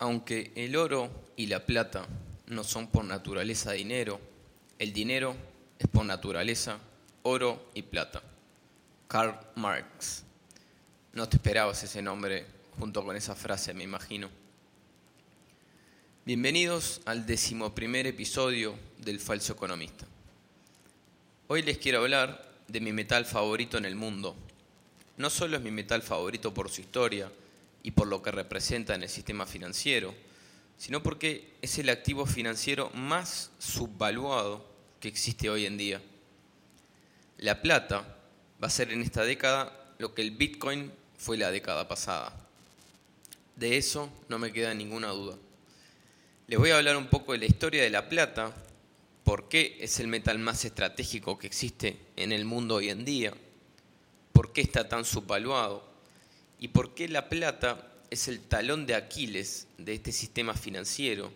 Aunque el oro y la plata no son por naturaleza dinero, el dinero es por naturaleza oro y plata. Karl Marx. No te esperabas ese nombre junto con esa frase, me imagino. Bienvenidos al decimoprimer episodio del Falso Economista. Hoy les quiero hablar de mi metal favorito en el mundo. No solo es mi metal favorito por su historia y por lo que representa en el sistema financiero, sino porque es el activo financiero más subvaluado que existe hoy en día. La plata va a ser en esta década lo que el Bitcoin fue la década pasada. De eso no me queda ninguna duda. Les voy a hablar un poco de la historia de la plata, por qué es el metal más estratégico que existe en el mundo hoy en día, por qué está tan subvaluado y por qué la plata es el talón de Aquiles de este sistema financiero,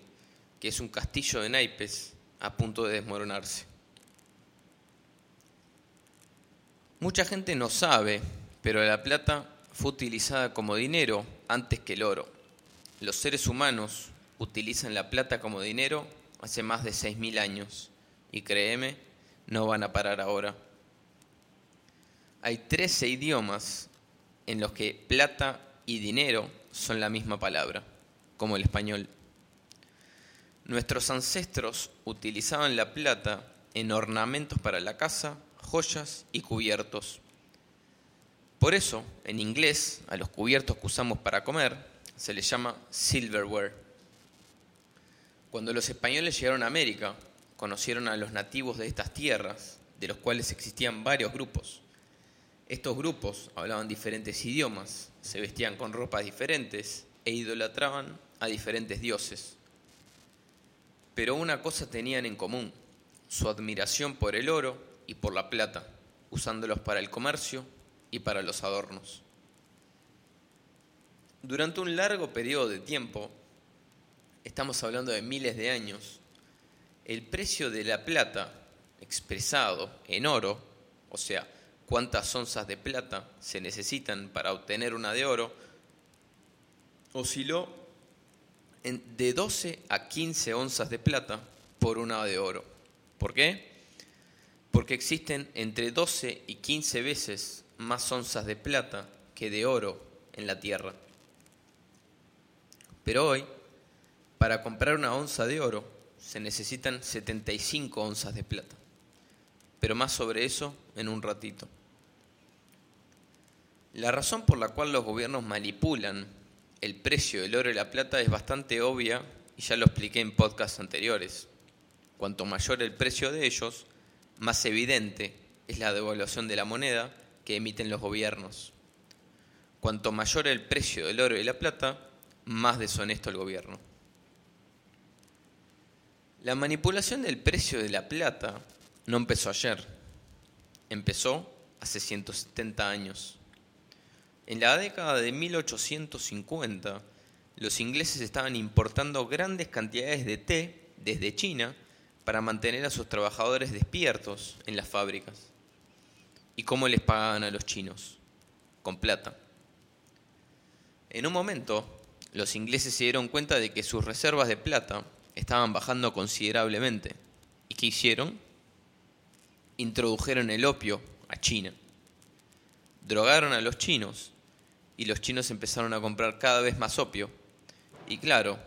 que es un castillo de naipes a punto de desmoronarse. Mucha gente no sabe, pero la plata fue utilizada como dinero antes que el oro. Los seres humanos utilizan la plata como dinero hace más de 6.000 años y créeme, no van a parar ahora. Hay 13 idiomas en los que plata y dinero son la misma palabra, como el español. Nuestros ancestros utilizaban la plata en ornamentos para la casa, joyas y cubiertos. Por eso, en inglés, a los cubiertos que usamos para comer se les llama silverware. Cuando los españoles llegaron a América, conocieron a los nativos de estas tierras, de los cuales existían varios grupos. Estos grupos hablaban diferentes idiomas, se vestían con ropas diferentes e idolatraban a diferentes dioses. Pero una cosa tenían en común, su admiración por el oro y por la plata, usándolos para el comercio y para los adornos. Durante un largo periodo de tiempo, estamos hablando de miles de años, el precio de la plata expresado en oro, o sea, cuántas onzas de plata se necesitan para obtener una de oro, osciló de 12 a 15 onzas de plata por una de oro. ¿Por qué? Porque existen entre 12 y 15 veces más onzas de plata que de oro en la Tierra. Pero hoy, para comprar una onza de oro, se necesitan 75 onzas de plata. Pero más sobre eso en un ratito. La razón por la cual los gobiernos manipulan el precio del oro y la plata es bastante obvia y ya lo expliqué en podcasts anteriores. Cuanto mayor el precio de ellos, más evidente es la devaluación de la moneda que emiten los gobiernos. Cuanto mayor el precio del oro y la plata, más deshonesto el gobierno. La manipulación del precio de la plata no empezó ayer, empezó hace 170 años. En la década de 1850, los ingleses estaban importando grandes cantidades de té desde China para mantener a sus trabajadores despiertos en las fábricas. ¿Y cómo les pagaban a los chinos? Con plata. En un momento, los ingleses se dieron cuenta de que sus reservas de plata estaban bajando considerablemente. ¿Y qué hicieron? Introdujeron el opio a China. Drogaron a los chinos y los chinos empezaron a comprar cada vez más opio. Y claro,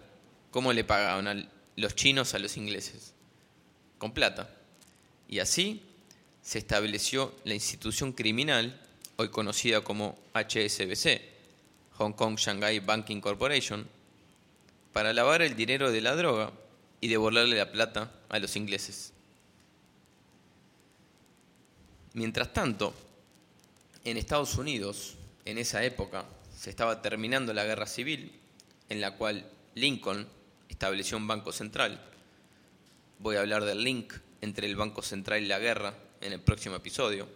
¿cómo le pagaban a los chinos a los ingleses? Con plata. Y así se estableció la institución criminal, hoy conocida como HSBC, Hong Kong Shanghai Banking Corporation, para lavar el dinero de la droga y devolverle la plata a los ingleses. Mientras tanto, en Estados Unidos, en esa época, se estaba terminando la guerra civil, en la cual Lincoln estableció un banco central. Voy a hablar del link entre el Banco Central y la guerra en el próximo episodio.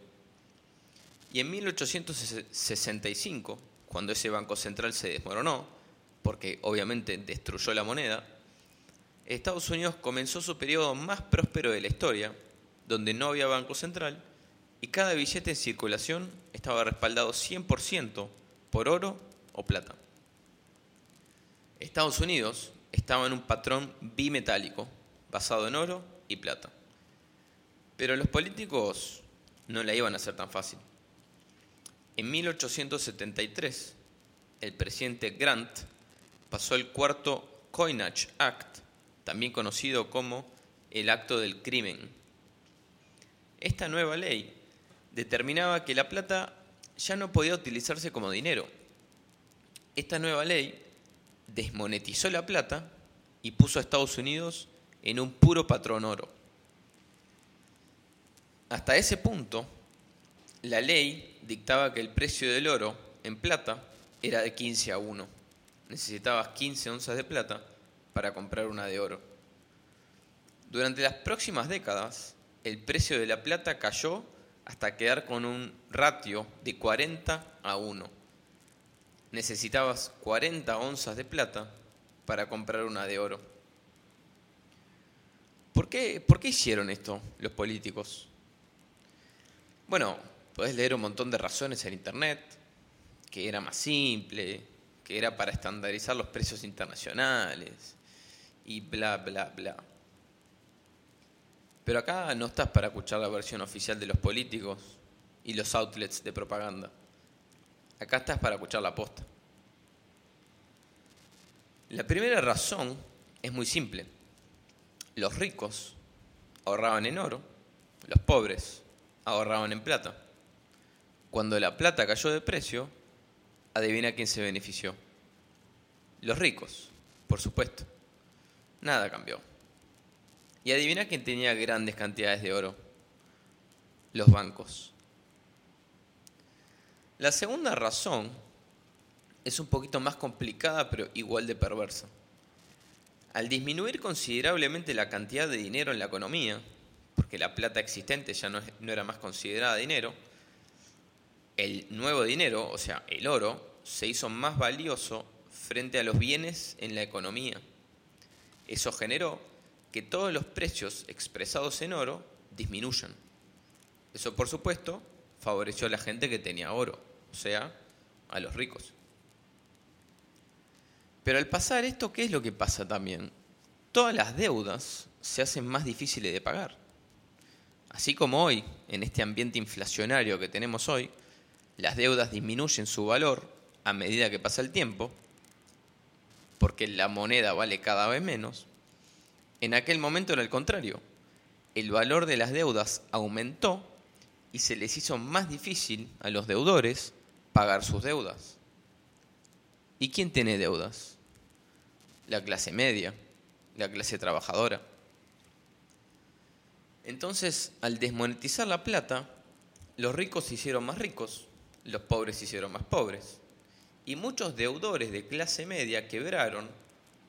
Y en 1865, cuando ese Banco Central se desmoronó, porque obviamente destruyó la moneda, Estados Unidos comenzó su periodo más próspero de la historia, donde no había banco central y cada billete en circulación estaba respaldado 100% por oro o plata. Estados Unidos estaba en un patrón bimetálico, basado en oro y plata. Pero los políticos no la iban a hacer tan fácil. En 1873, el presidente Grant pasó el cuarto Coinage Act, también conocido como el Acto del Crimen. Esta nueva ley determinaba que la plata ya no podía utilizarse como dinero. Esta nueva ley desmonetizó la plata y puso a Estados Unidos en un puro patrón oro. Hasta ese punto, la ley dictaba que el precio del oro en plata era de 15 a 1. Necesitabas 15 onzas de plata para comprar una de oro. Durante las próximas décadas, el precio de la plata cayó hasta quedar con un ratio de 40 a 1. Necesitabas 40 onzas de plata para comprar una de oro. ¿Por qué, ¿Por qué hicieron esto los políticos? Bueno, podés leer un montón de razones en Internet, que era más simple, que era para estandarizar los precios internacionales y bla, bla, bla. Pero acá no estás para escuchar la versión oficial de los políticos y los outlets de propaganda. Acá estás para escuchar la posta. La primera razón es muy simple. Los ricos ahorraban en oro, los pobres ahorraban en plata. Cuando la plata cayó de precio, adivina quién se benefició. Los ricos, por supuesto. Nada cambió. Y adivina quién tenía grandes cantidades de oro. Los bancos. La segunda razón es un poquito más complicada pero igual de perversa. Al disminuir considerablemente la cantidad de dinero en la economía, porque la plata existente ya no, no era más considerada dinero, el nuevo dinero, o sea, el oro, se hizo más valioso frente a los bienes en la economía. Eso generó que todos los precios expresados en oro disminuyan. Eso, por supuesto, favoreció a la gente que tenía oro, o sea, a los ricos. Pero al pasar esto, ¿qué es lo que pasa también? Todas las deudas se hacen más difíciles de pagar. Así como hoy, en este ambiente inflacionario que tenemos hoy, las deudas disminuyen su valor a medida que pasa el tiempo, porque la moneda vale cada vez menos, en aquel momento era el contrario. El valor de las deudas aumentó y se les hizo más difícil a los deudores pagar sus deudas. ¿Y quién tiene deudas? La clase media, la clase trabajadora. Entonces, al desmonetizar la plata, los ricos se hicieron más ricos, los pobres se hicieron más pobres. Y muchos deudores de clase media quebraron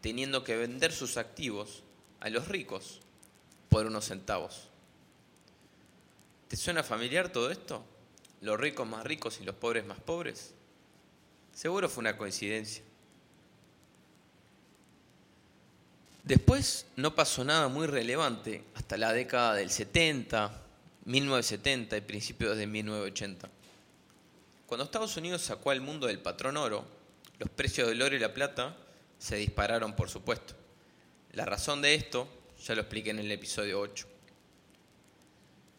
teniendo que vender sus activos a los ricos por unos centavos. ¿Te suena familiar todo esto? ¿Los ricos más ricos y los pobres más pobres? Seguro fue una coincidencia. Después no pasó nada muy relevante hasta la década del 70, 1970 y principios de 1980. Cuando Estados Unidos sacó al mundo del patrón oro, los precios del oro y la plata se dispararon, por supuesto. La razón de esto ya lo expliqué en el episodio 8.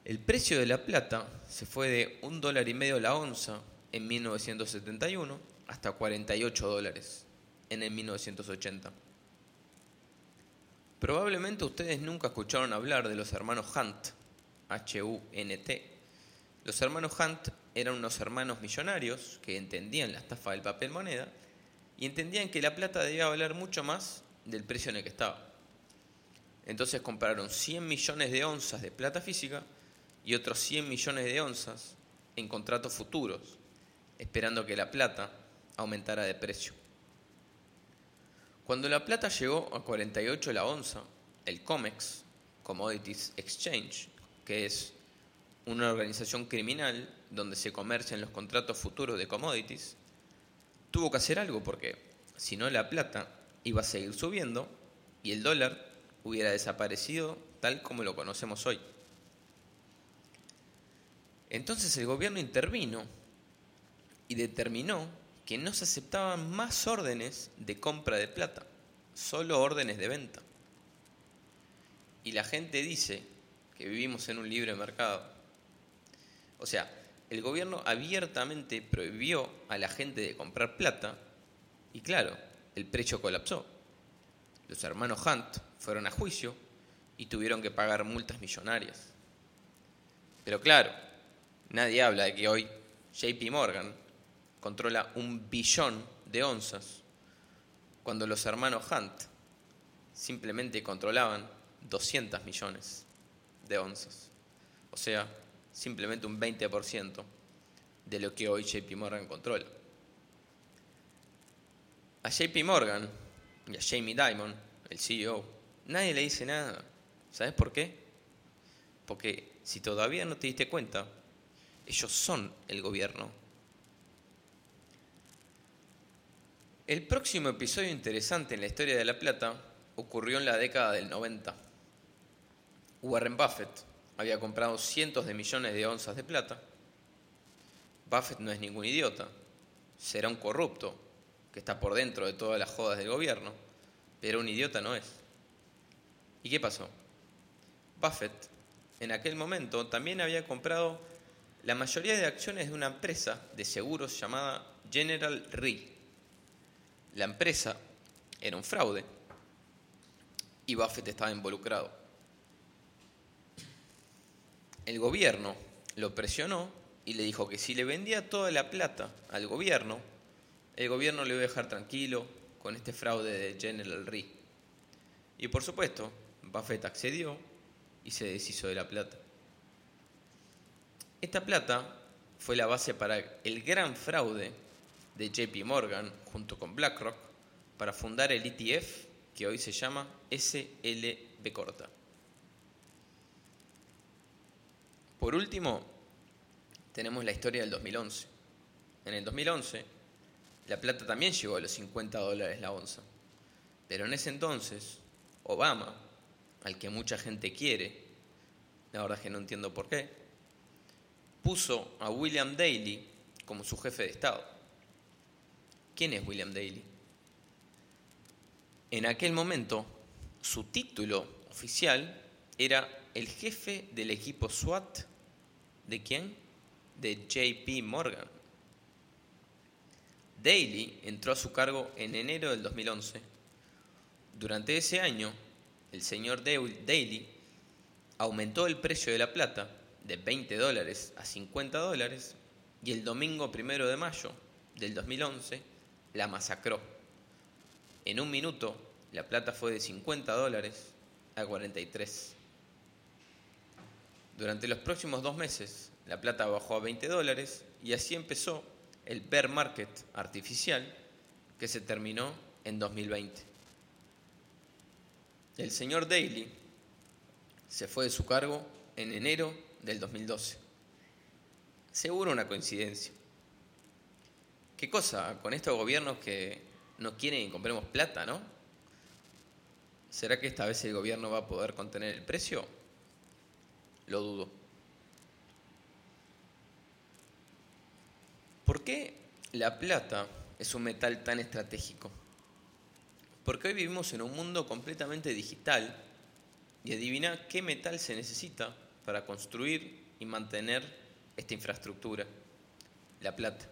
El precio de la plata se fue de un dólar y medio la onza en 1971 hasta 48 dólares en el 1980. Probablemente ustedes nunca escucharon hablar de los hermanos Hunt, H-U-N-T. Los hermanos Hunt eran unos hermanos millonarios que entendían la estafa del papel moneda y entendían que la plata debía valer mucho más del precio en el que estaba. Entonces compraron 100 millones de onzas de plata física y otros 100 millones de onzas en contratos futuros, esperando que la plata aumentara de precio. Cuando la plata llegó a 48 la onza, el COMEX, Commodities Exchange, que es una organización criminal donde se comercian los contratos futuros de commodities, tuvo que hacer algo porque si no la plata iba a seguir subiendo y el dólar hubiera desaparecido tal como lo conocemos hoy. Entonces el gobierno intervino y determinó que no se aceptaban más órdenes de compra de plata, solo órdenes de venta. Y la gente dice que vivimos en un libre mercado. O sea, el gobierno abiertamente prohibió a la gente de comprar plata y claro, el precio colapsó. Los hermanos Hunt fueron a juicio y tuvieron que pagar multas millonarias. Pero claro, nadie habla de que hoy JP Morgan controla un billón de onzas, cuando los hermanos Hunt simplemente controlaban 200 millones de onzas. O sea, simplemente un 20% de lo que hoy JP Morgan controla. A JP Morgan y a Jamie Dimon, el CEO, nadie le dice nada. ¿Sabes por qué? Porque si todavía no te diste cuenta, ellos son el gobierno. El próximo episodio interesante en la historia de La Plata ocurrió en la década del 90. Warren Buffett había comprado cientos de millones de onzas de plata. Buffett no es ningún idiota, será un corrupto que está por dentro de todas las jodas del gobierno, pero un idiota no es. ¿Y qué pasó? Buffett en aquel momento también había comprado la mayoría de acciones de una empresa de seguros llamada General Re. La empresa era un fraude y Buffett estaba involucrado. El gobierno lo presionó y le dijo que si le vendía toda la plata al gobierno, el gobierno le iba a dejar tranquilo con este fraude de General Re. Y por supuesto, Buffett accedió y se deshizo de la plata. Esta plata fue la base para el gran fraude de JP Morgan junto con BlackRock para fundar el ETF que hoy se llama SLB corta. Por último, tenemos la historia del 2011. En el 2011, la plata también llegó a los 50 dólares la onza. Pero en ese entonces, Obama al que mucha gente quiere, la verdad es que no entiendo por qué, puso a William Daley como su jefe de Estado. ¿Quién es William Daley? En aquel momento, su título oficial era el jefe del equipo SWAT. ¿De quién? De JP Morgan. Daley entró a su cargo en enero del 2011. Durante ese año, el señor Daly aumentó el precio de la plata de 20 dólares a 50 dólares y el domingo primero de mayo del 2011 la masacró. En un minuto la plata fue de 50 dólares a 43. Durante los próximos dos meses la plata bajó a 20 dólares y así empezó el bear market artificial que se terminó en 2020. El señor Daly se fue de su cargo en enero del 2012. Seguro una coincidencia. ¿Qué cosa con estos gobiernos que no quieren que compremos plata, no? ¿Será que esta vez el gobierno va a poder contener el precio? Lo dudo. ¿Por qué la plata es un metal tan estratégico? Porque hoy vivimos en un mundo completamente digital y adivina qué metal se necesita para construir y mantener esta infraestructura. La plata.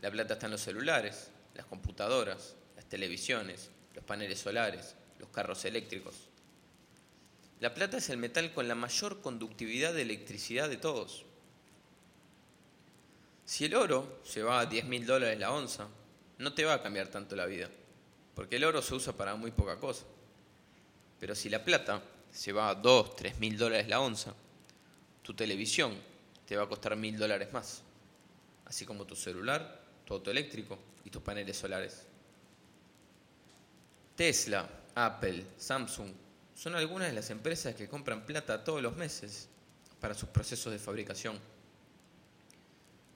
La plata está en los celulares, las computadoras, las televisiones, los paneles solares, los carros eléctricos. La plata es el metal con la mayor conductividad de electricidad de todos. Si el oro se va a 10 mil dólares la onza, no te va a cambiar tanto la vida porque el oro se usa para muy poca cosa. Pero si la plata se va a 2, 3 mil dólares la onza, tu televisión te va a costar mil dólares más, así como tu celular, tu auto eléctrico y tus paneles solares. Tesla, Apple, Samsung son algunas de las empresas que compran plata todos los meses para sus procesos de fabricación.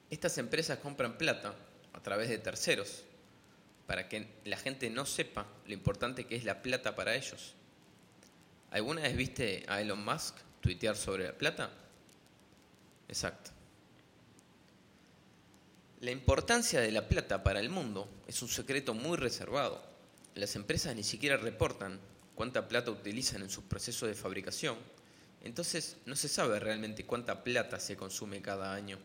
Estas empresas compran plata a través de terceros para que la gente no sepa lo importante que es la plata para ellos. ¿Alguna vez viste a Elon Musk tuitear sobre la plata? Exacto. La importancia de la plata para el mundo es un secreto muy reservado. Las empresas ni siquiera reportan cuánta plata utilizan en sus procesos de fabricación, entonces no se sabe realmente cuánta plata se consume cada año.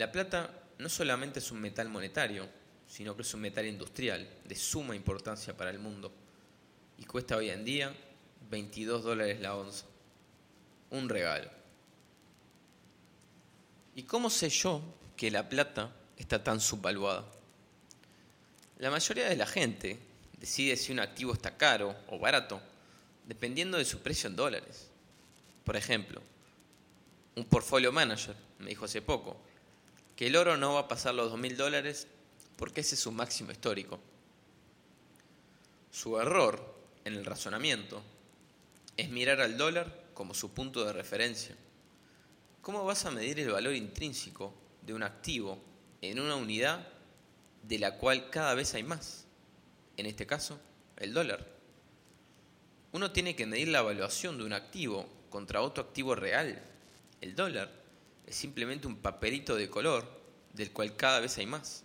La plata no solamente es un metal monetario, sino que es un metal industrial de suma importancia para el mundo y cuesta hoy en día 22 dólares la onza. Un regalo. ¿Y cómo sé yo que la plata está tan subvaluada? La mayoría de la gente decide si un activo está caro o barato dependiendo de su precio en dólares. Por ejemplo, un portfolio manager me dijo hace poco que el oro no va a pasar los 2.000 dólares porque ese es su máximo histórico. Su error en el razonamiento es mirar al dólar como su punto de referencia. ¿Cómo vas a medir el valor intrínseco de un activo en una unidad de la cual cada vez hay más? En este caso, el dólar. Uno tiene que medir la evaluación de un activo contra otro activo real. El dólar es simplemente un papelito de color del cual cada vez hay más.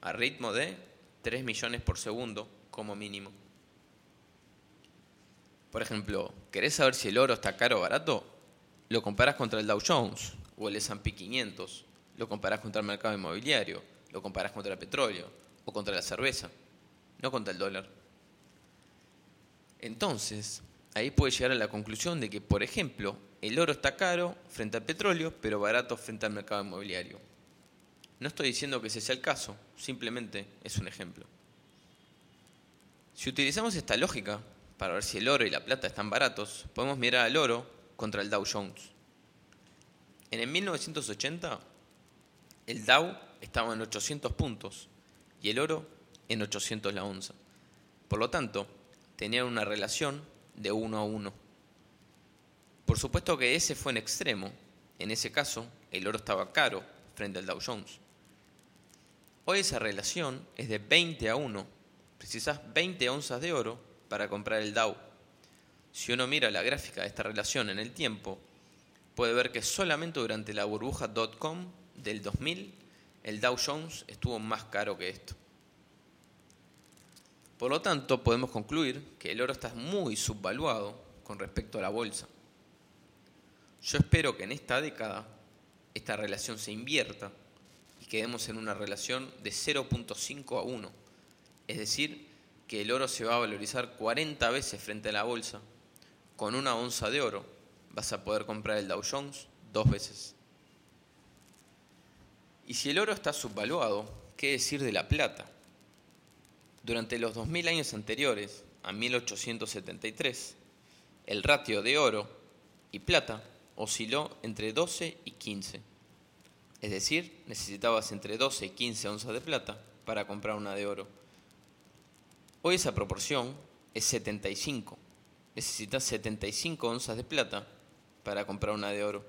A ritmo de 3 millones por segundo como mínimo. Por ejemplo, ¿querés saber si el oro está caro o barato? Lo comparas contra el Dow Jones o el S&P 500, lo comparas contra el mercado inmobiliario, lo comparas contra el petróleo o contra la cerveza, no contra el dólar. Entonces, ahí puedes llegar a la conclusión de que, por ejemplo, el oro está caro frente al petróleo, pero barato frente al mercado inmobiliario. No estoy diciendo que ese sea el caso, simplemente es un ejemplo. Si utilizamos esta lógica para ver si el oro y la plata están baratos, podemos mirar al oro contra el Dow Jones. En el 1980, el Dow estaba en 800 puntos y el oro en 800 la onza. Por lo tanto, tenían una relación de 1 a 1. Por supuesto que ese fue en extremo. En ese caso, el oro estaba caro frente al Dow Jones. Hoy esa relación es de 20 a 1. Precisas 20 onzas de oro para comprar el Dow. Si uno mira la gráfica de esta relación en el tiempo, puede ver que solamente durante la burbuja .com del 2000 el Dow Jones estuvo más caro que esto. Por lo tanto, podemos concluir que el oro está muy subvaluado con respecto a la bolsa. Yo espero que en esta década esta relación se invierta y quedemos en una relación de 0.5 a 1, es decir, que el oro se va a valorizar 40 veces frente a la bolsa con una onza de oro vas a poder comprar el Dow Jones dos veces. Y si el oro está subvaluado, ¿qué decir de la plata? Durante los 2000 años anteriores, a 1873, el ratio de oro y plata osciló entre 12 y 15. Es decir, necesitabas entre 12 y 15 onzas de plata para comprar una de oro. Hoy esa proporción es 75 necesitas 75 onzas de plata para comprar una de oro.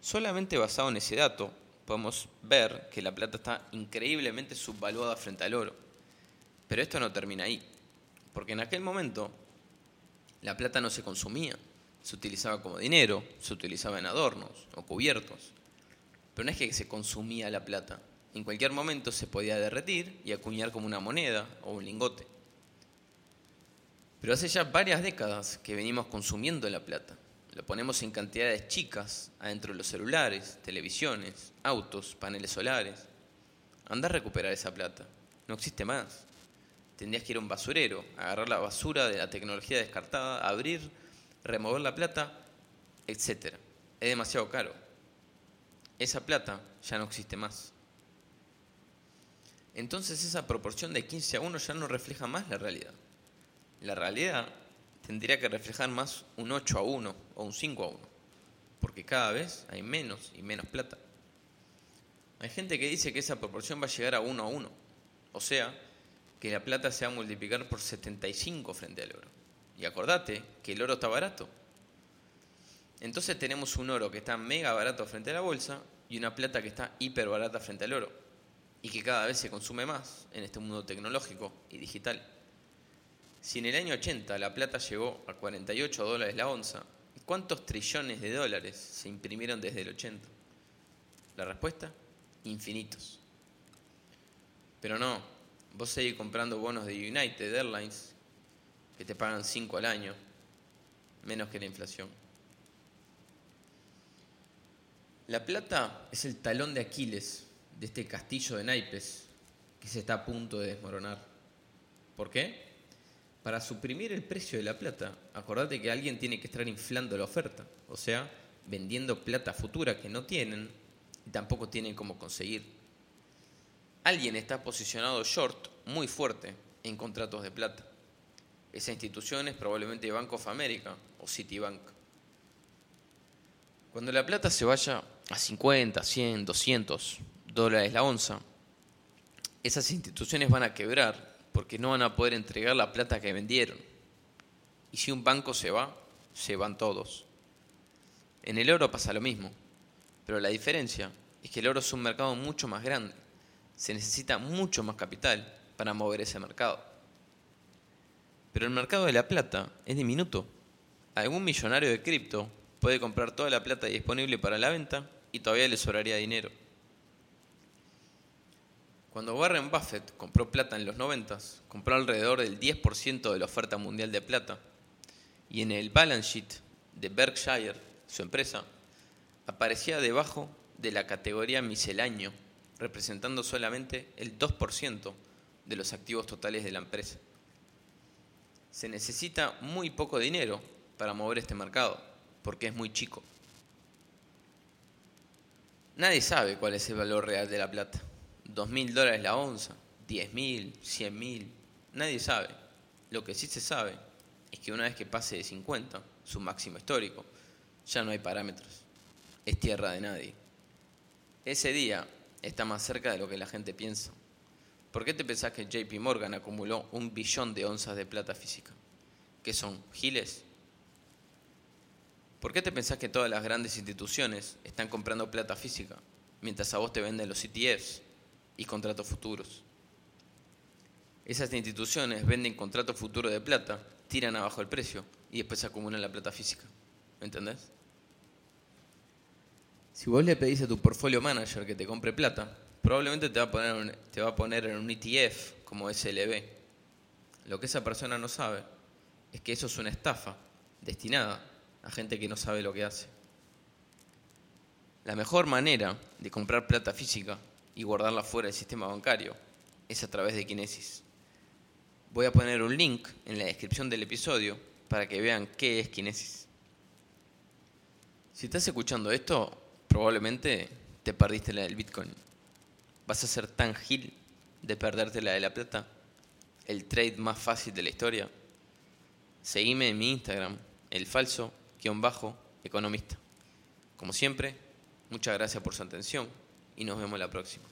Solamente basado en ese dato podemos ver que la plata está increíblemente subvaluada frente al oro. Pero esto no termina ahí, porque en aquel momento la plata no se consumía, se utilizaba como dinero, se utilizaba en adornos o cubiertos. Pero no es que se consumía la plata, en cualquier momento se podía derretir y acuñar como una moneda o un lingote. Pero hace ya varias décadas que venimos consumiendo la plata. Lo ponemos en cantidades chicas adentro de los celulares, televisiones, autos, paneles solares. Anda a recuperar esa plata. No existe más. Tendrías que ir a un basurero, agarrar la basura de la tecnología descartada, abrir, remover la plata, etc. Es demasiado caro. Esa plata ya no existe más. Entonces esa proporción de 15 a 1 ya no refleja más la realidad. La realidad tendría que reflejar más un 8 a 1 o un 5 a 1, porque cada vez hay menos y menos plata. Hay gente que dice que esa proporción va a llegar a 1 a 1, o sea, que la plata se va a multiplicar por 75 frente al oro. Y acordate que el oro está barato. Entonces tenemos un oro que está mega barato frente a la bolsa y una plata que está hiper barata frente al oro y que cada vez se consume más en este mundo tecnológico y digital. Si en el año 80 la plata llegó a 48 dólares la onza, ¿cuántos trillones de dólares se imprimieron desde el 80? La respuesta, infinitos. Pero no, vos seguís comprando bonos de United Airlines que te pagan 5 al año, menos que la inflación. La plata es el talón de Aquiles de este castillo de naipes que se está a punto de desmoronar. ¿Por qué? Para suprimir el precio de la plata, acordate que alguien tiene que estar inflando la oferta, o sea, vendiendo plata futura que no tienen y tampoco tienen cómo conseguir. Alguien está posicionado short muy fuerte en contratos de plata. Esa institución es probablemente Bank of America o Citibank. Cuando la plata se vaya a 50, 100, 200 dólares la onza, esas instituciones van a quebrar porque no van a poder entregar la plata que vendieron. Y si un banco se va, se van todos. En el oro pasa lo mismo, pero la diferencia es que el oro es un mercado mucho más grande. Se necesita mucho más capital para mover ese mercado. Pero el mercado de la plata es diminuto. Algún millonario de cripto puede comprar toda la plata disponible para la venta y todavía le sobraría dinero. Cuando Warren Buffett compró plata en los 90, compró alrededor del 10% de la oferta mundial de plata. Y en el balance sheet de Berkshire, su empresa, aparecía debajo de la categoría misceláneo, representando solamente el 2% de los activos totales de la empresa. Se necesita muy poco dinero para mover este mercado, porque es muy chico. Nadie sabe cuál es el valor real de la plata. ¿Dos mil dólares la onza? ¿Diez mil? ¿Cien mil? Nadie sabe. Lo que sí se sabe es que una vez que pase de 50, su máximo histórico, ya no hay parámetros. Es tierra de nadie. Ese día está más cerca de lo que la gente piensa. ¿Por qué te pensás que JP Morgan acumuló un billón de onzas de plata física? ¿Qué son? ¿Giles? ¿Por qué te pensás que todas las grandes instituciones están comprando plata física mientras a vos te venden los ETFs y contratos futuros? Esas instituciones venden contratos futuros de plata, tiran abajo el precio y después acumulan la plata física. ¿Me entendés? Si vos le pedís a tu portfolio manager que te compre plata, probablemente te va a poner, te va a poner en un ETF como SLB. Lo que esa persona no sabe es que eso es una estafa destinada a gente que no sabe lo que hace. La mejor manera de comprar plata física y guardarla fuera del sistema bancario es a través de Kinesis. Voy a poner un link en la descripción del episodio para que vean qué es Kinesis. Si estás escuchando esto, probablemente te perdiste del Bitcoin. ¿Vas a ser tan gil de perderte la de la plata? El trade más fácil de la historia. Seguime en mi Instagram, el falso bajo economista. Como siempre, muchas gracias por su atención y nos vemos la próxima.